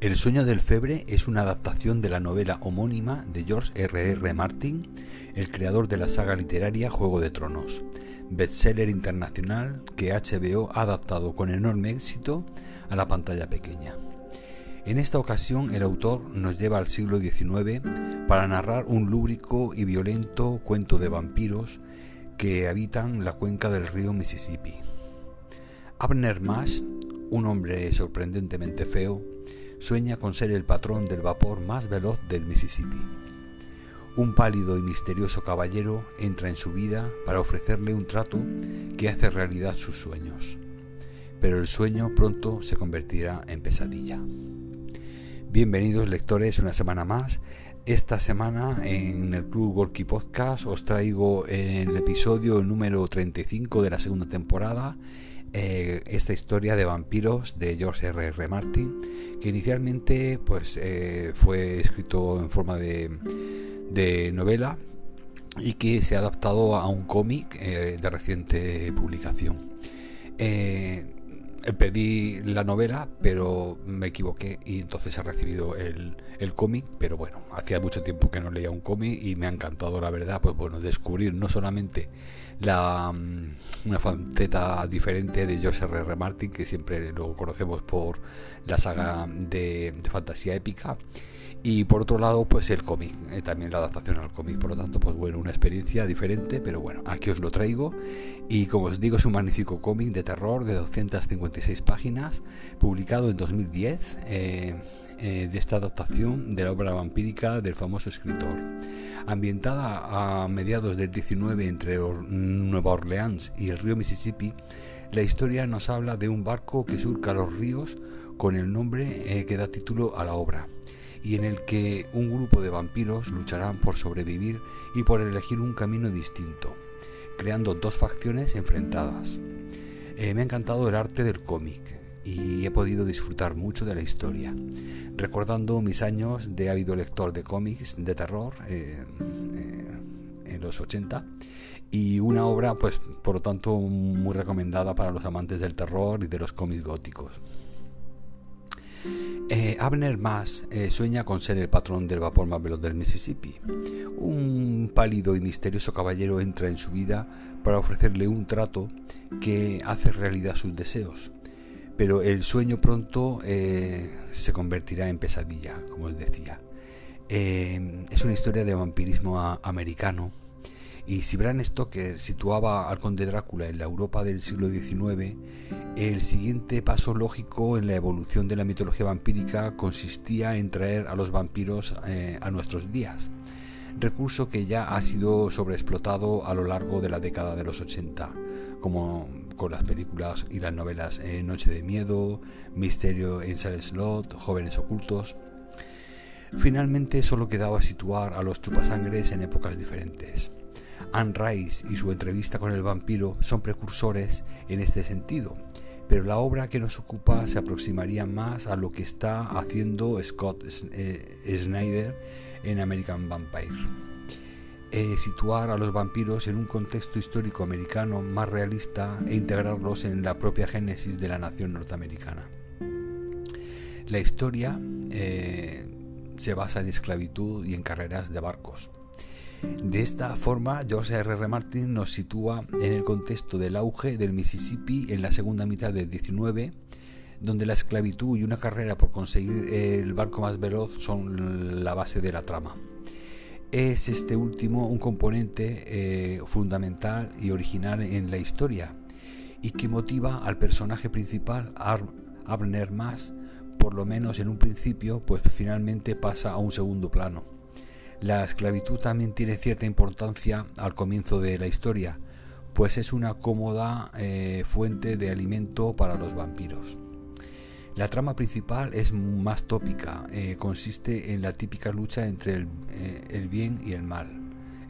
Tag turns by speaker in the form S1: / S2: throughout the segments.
S1: El sueño del febre es una adaptación de la novela homónima de George R. R. Martin, el creador de la saga literaria Juego de Tronos, bestseller internacional que HBO ha adaptado con enorme éxito a la pantalla pequeña. En esta ocasión el autor nos lleva al siglo XIX para narrar un lúbrico y violento cuento de vampiros que habitan la cuenca del río Mississippi. Abner Mash, un hombre sorprendentemente feo, sueña con ser el patrón del vapor más veloz del Mississippi. Un pálido y misterioso caballero entra en su vida para ofrecerle un trato que hace realidad sus sueños. Pero el sueño pronto se convertirá en pesadilla. Bienvenidos lectores una semana más. Esta semana en el Club Gorky Podcast os traigo el episodio número 35 de la segunda temporada eh, esta historia de vampiros de George R. R. Martin, que inicialmente pues, eh, fue escrito en forma de, novela y que se ha adaptado a un cómic eh, de reciente publicación. Pedí la novela, pero me equivoqué y entonces he recibido el, el cómic, pero bueno, hacía mucho tiempo que no leía un cómic y me ha encantado, la verdad, pues bueno, descubrir no solamente la, mm, una faceta diferente de George R. R. Martin, que siempre lo conocemos por la saga de, fantasía épica. Y por otro lado, pues el cómic, eh, también la adaptación al cómic. Por lo tanto, pues bueno, una experiencia diferente, pero bueno, aquí os lo traigo. Y como os digo, es un magnífico cómic de terror de 256 páginas, publicado en 2010, eh, eh, de esta adaptación de la obra vampírica del famoso escritor. Ambientada a mediados del 19 entre Nueva Orleans y el río Mississippi, la historia nos habla de un barco que surca los ríos con el nombre eh, que da título a la obra y en el que un grupo de vampiros lucharán por sobrevivir y por elegir un camino distinto, creando dos facciones enfrentadas. Eh, me ha encantado el arte del cómic, y he podido disfrutar mucho de la historia, recordando mis años de ávido lector de cómics de terror eh, eh, en los 80 y una obra pues por lo tanto muy recomendada para los amantes del terror y de los cómics góticos. Eh, Abner Maas sueña con ser el patrón del vapor más veloz del Mississippi. Un pálido y misterioso caballero entra en su vida para ofrecerle un trato que hace realidad sus deseos pero el sueño pronto eh, se convertirá en pesadilla, como os decía. Eh, es una historia de vampirismo americano y si Bram Stoker situaba al conde Drácula en la Europa del siglo XIX, el siguiente paso lógico en la evolución de la mitología vampírica consistía en traer a los vampiros eh, a nuestros días, recurso que ya ha sido sobreexplotado a lo largo de la década de los 80, como con las películas y las novelas eh, Noche de Miedo, Misterio en Silent Slot, Jóvenes Ocultos. Finalmente solo quedaba situar a los chupasangres en épocas diferentes. Anne Rice y su entrevista con el vampiro son precursores en este sentido, pero la obra que nos ocupa se aproximaría más a lo que está haciendo Scott eh, Snyder en American Vampire. Eh, situar a los vampiros en un contexto histórico americano más realista e integrarlos en la propia génesis de la nación norteamericana. La historia eh, se basa en esclavitud y en carreras de barcos. De esta forma, George R. R. Martin nos sitúa en el contexto del auge del Mississippi en la segunda mitad del 19, donde la esclavitud y una carrera por conseguir el barco más veloz son la base de la trama es este último un componente eh, fundamental y original en la historia y que motiva al personaje principal, Abner Más, por lo menos en un principio, pues finalmente pasa a un segundo plano. La esclavitud también tiene cierta importancia al comienzo de la historia, pues es una cómoda eh, fuente de alimento para los vampiros. La trama principal es más tópica, eh, consiste en la típica lucha entre eh, el, bien y el mal,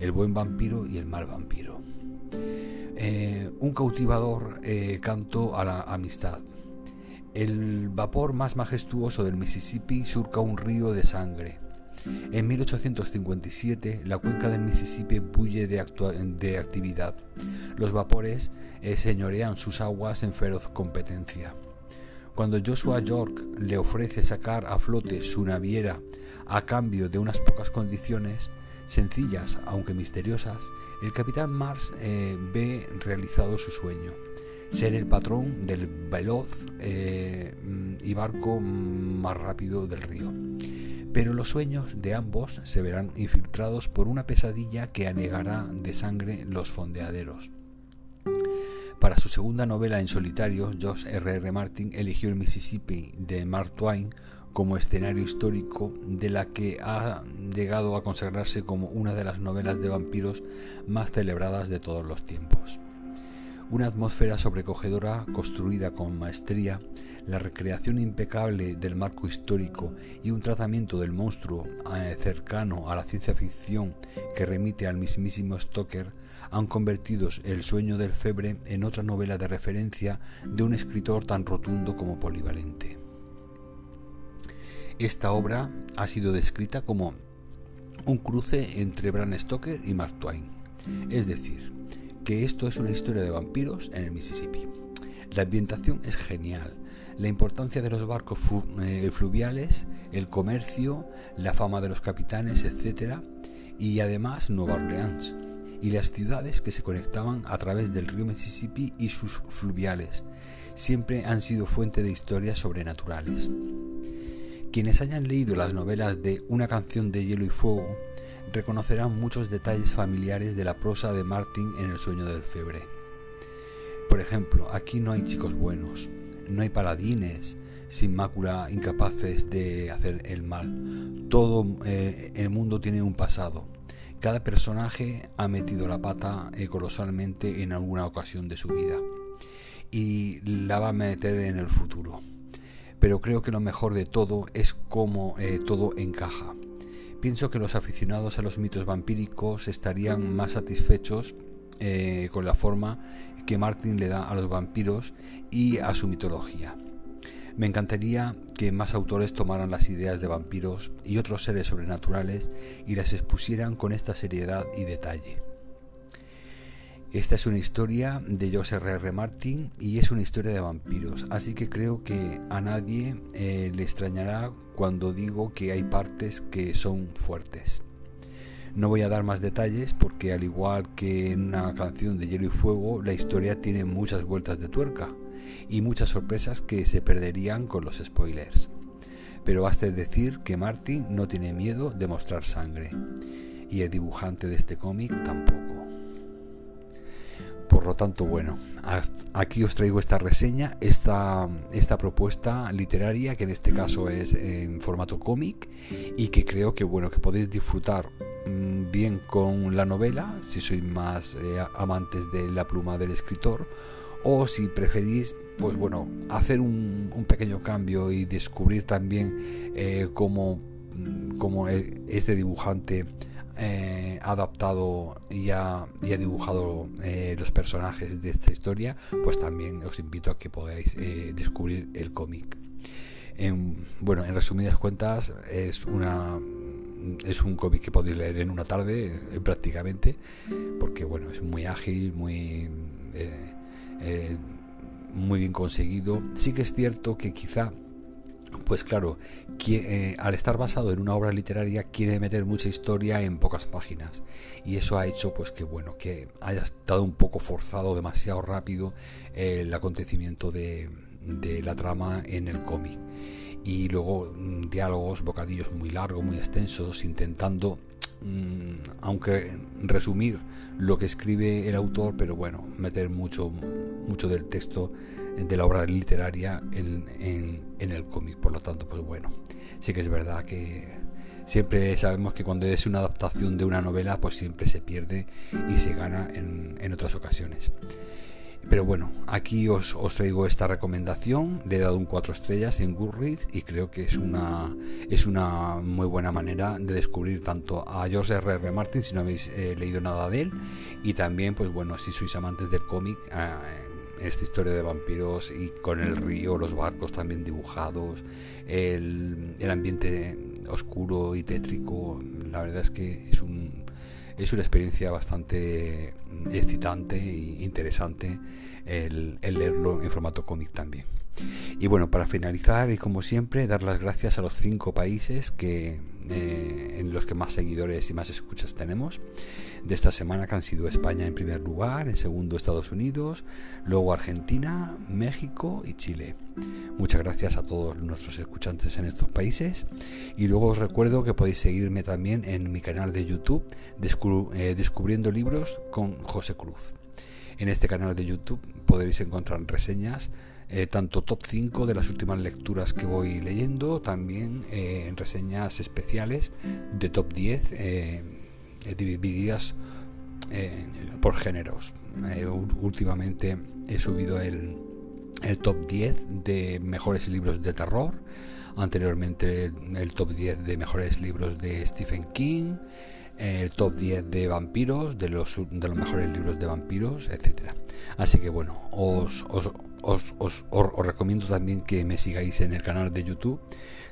S1: el buen vampiro y el mal vampiro. Un cautivador canto a la amistad. El vapor más majestuoso del Mississippi surca un río de sangre. En 1857 la cuenca del Mississippi bulle de, actividad. Los vapores señorean sus aguas en feroz competencia. Cuando Joshua York le ofrece sacar a flote su naviera a cambio de unas pocas condiciones, sencillas aunque misteriosas, el capitán Mars eh, ve realizado su sueño, ser el patrón del veloz eh, y barco más rápido del río. Pero los sueños de ambos se verán infiltrados por una pesadilla que anegará de sangre los fondeaderos. Para su segunda novela en solitario, George R. R. Martin eligió el Mississippi de Mark Twain como escenario histórico de la que ha llegado a consagrarse como una de las novelas de vampiros más celebradas de todos los tiempos. Una atmósfera sobrecogedora construida con maestría, la recreación impecable del marco histórico y un tratamiento del monstruo eh, cercano a la ciencia ficción que remite al mismísimo Stoker han convertido El sueño del febre en otra novela de referencia de un escritor tan rotundo como polivalente. Esta obra ha sido descrita como un cruce entre Bram Stoker y Mark Twain, es decir, que esto es una historia de vampiros en el Mississippi. La ambientación es genial, la importancia de los barcos eh, fluviales, el comercio, la fama de los capitanes, etc. Y además Nueva Orleans y las ciudades que se conectaban a través del río Mississippi y sus fluviales siempre han sido fuente de historias sobrenaturales. Quienes hayan leído las novelas de Una canción de hielo y fuego reconocerán muchos detalles familiares de la prosa de Martin en El sueño del febre. Por ejemplo, aquí no hay chicos buenos, no hay paladines sin mácula incapaces de hacer el mal. Todo eh, el mundo tiene un pasado. Cada personaje ha metido la pata eh, colosalmente en alguna ocasión de su vida y la va a meter en el futuro pero creo que lo mejor de todo es cómo eh, todo encaja. Pienso que los aficionados a los mitos vampíricos estarían más satisfechos eh, con la forma que Martin le da a los vampiros y a su mitología. Me encantaría que más autores tomaran las ideas de vampiros y otros seres sobrenaturales y las expusieran con esta seriedad y detalle. Esta es una historia de José R. R. Martin y es una historia de vampiros, así que creo que a nadie eh, le extrañará cuando digo que hay partes que son fuertes. No voy a dar más detalles porque al igual que en una canción de Hielo y Fuego, la historia tiene muchas vueltas de tuerca y muchas sorpresas que se perderían con los spoilers. Pero basta decir que Martin no tiene miedo de mostrar sangre y el dibujante de este cómic tampoco. Por lo tanto, bueno, aquí os traigo esta reseña, esta, esta propuesta literaria, que en este caso es en formato cómic, y que creo que bueno, que podéis disfrutar mm, bien con la novela, si sois más eh, amantes de la pluma del escritor, o si preferís, pues bueno, hacer un, pequeño cambio y descubrir también eh, cómo, mm, cómo e, este dibujante eh, adaptado y ha, dibujado eh, los personajes de esta historia, pues también os invito a que podáis eh, descubrir el cómic. bueno, en resumidas cuentas, es una es un cómic que podéis leer en una tarde prácticamente, porque bueno, es muy ágil, muy muy bien conseguido. Sí que es cierto que quizá pues claro, eh, al estar basado en una obra literaria quiere meter mucha historia en pocas páginas. Y eso ha hecho pues que bueno que haya estado un poco forzado demasiado rápido el acontecimiento de, la trama en el cómic. Y luego mm, diálogos, bocadillos muy largos, muy extensos, intentando aunque resumir lo que escribe el autor, pero bueno, meter mucho, mucho del texto de la obra literaria en, en, el cómic. Por lo tanto, pues bueno, sí que es verdad que siempre sabemos que cuando es una adaptación de una novela, pues siempre se pierde y se gana en, en otras ocasiones. Pero bueno, aquí os, os, traigo esta recomendación. Le he dado un 4 estrellas en Goodreads y creo que es una, es una muy buena manera de descubrir tanto a George R. R. Martin si no habéis eh, leído nada de él y también, pues bueno, si sois amantes del cómic, eh, esta historia de vampiros y con el río, los barcos también dibujados, el, ambiente oscuro y tétrico, la verdad es que es un, es una experiencia bastante excitante e interesante el, leerlo en formato cómic también. Y bueno, para finalizar, y como siempre, dar las gracias a los cinco países que, en los que más seguidores y más escuchas tenemos de esta semana, que han sido España en primer lugar, en segundo Estados Unidos, luego Argentina, México y Chile. Muchas gracias a todos nuestros escuchantes en estos países. Y luego os recuerdo que podéis seguirme también en mi canal de YouTube, eh, Descubriendo Libros con José Cruz. En este canal de YouTube podréis encontrar reseñas, eh, tanto top 5 de las últimas lecturas que voy leyendo, también eh, en reseñas especiales de top 10 eh, divididas por géneros. últimamente he subido el, el top 10 de mejores libros de terror, anteriormente el top 10 de mejores libros de Stephen King, el top 10 de vampiros, de los, de los mejores libros de vampiros, etcétera. Así que bueno, os, os, os, recomiendo también que me sigáis en el canal de YouTube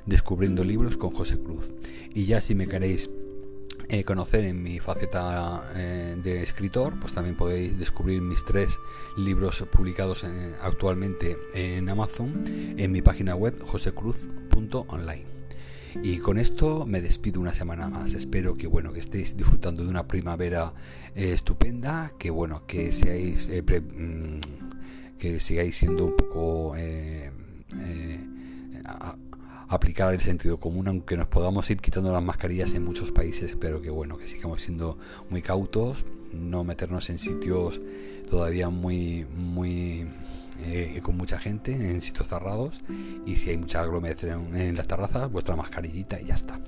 S1: Descubriendo Libros con José Cruz. Y ya si me queréis eh, conocer en mi faceta eh, de escritor, pues también podéis descubrir mis tres libros publicados actualmente en Amazon en mi página web josecruz.online. Y con esto me despido una semana más. Espero que bueno que estéis disfrutando de una primavera eh, estupenda, que bueno que seáis eh, mm, que sigáis siendo un poco eh, aplicar el sentido común, aunque nos podamos ir quitando las mascarillas en muchos países, pero que bueno que sigamos siendo muy cautos, no meternos en sitios todavía muy muy eh, con mucha gente en sitios cerrados y si hay mucha aglomeración en las terrazas, vuestra mascarillita y ya está.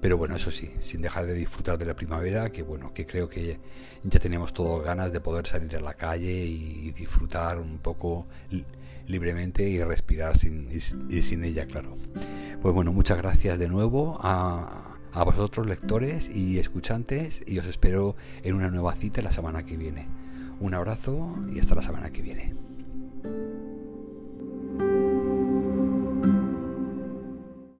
S1: Pero bueno, eso sí, sin dejar de disfrutar de la primavera, que bueno, que creo que ya tenemos todos ganas de poder salir a la calle y disfrutar un poco libremente y respirar sin, y, sin ella, claro. Pues bueno, muchas gracias de nuevo a, a vosotros lectores y escuchantes y os espero en una nueva cita la semana que viene. Un abrazo y hasta la semana que viene.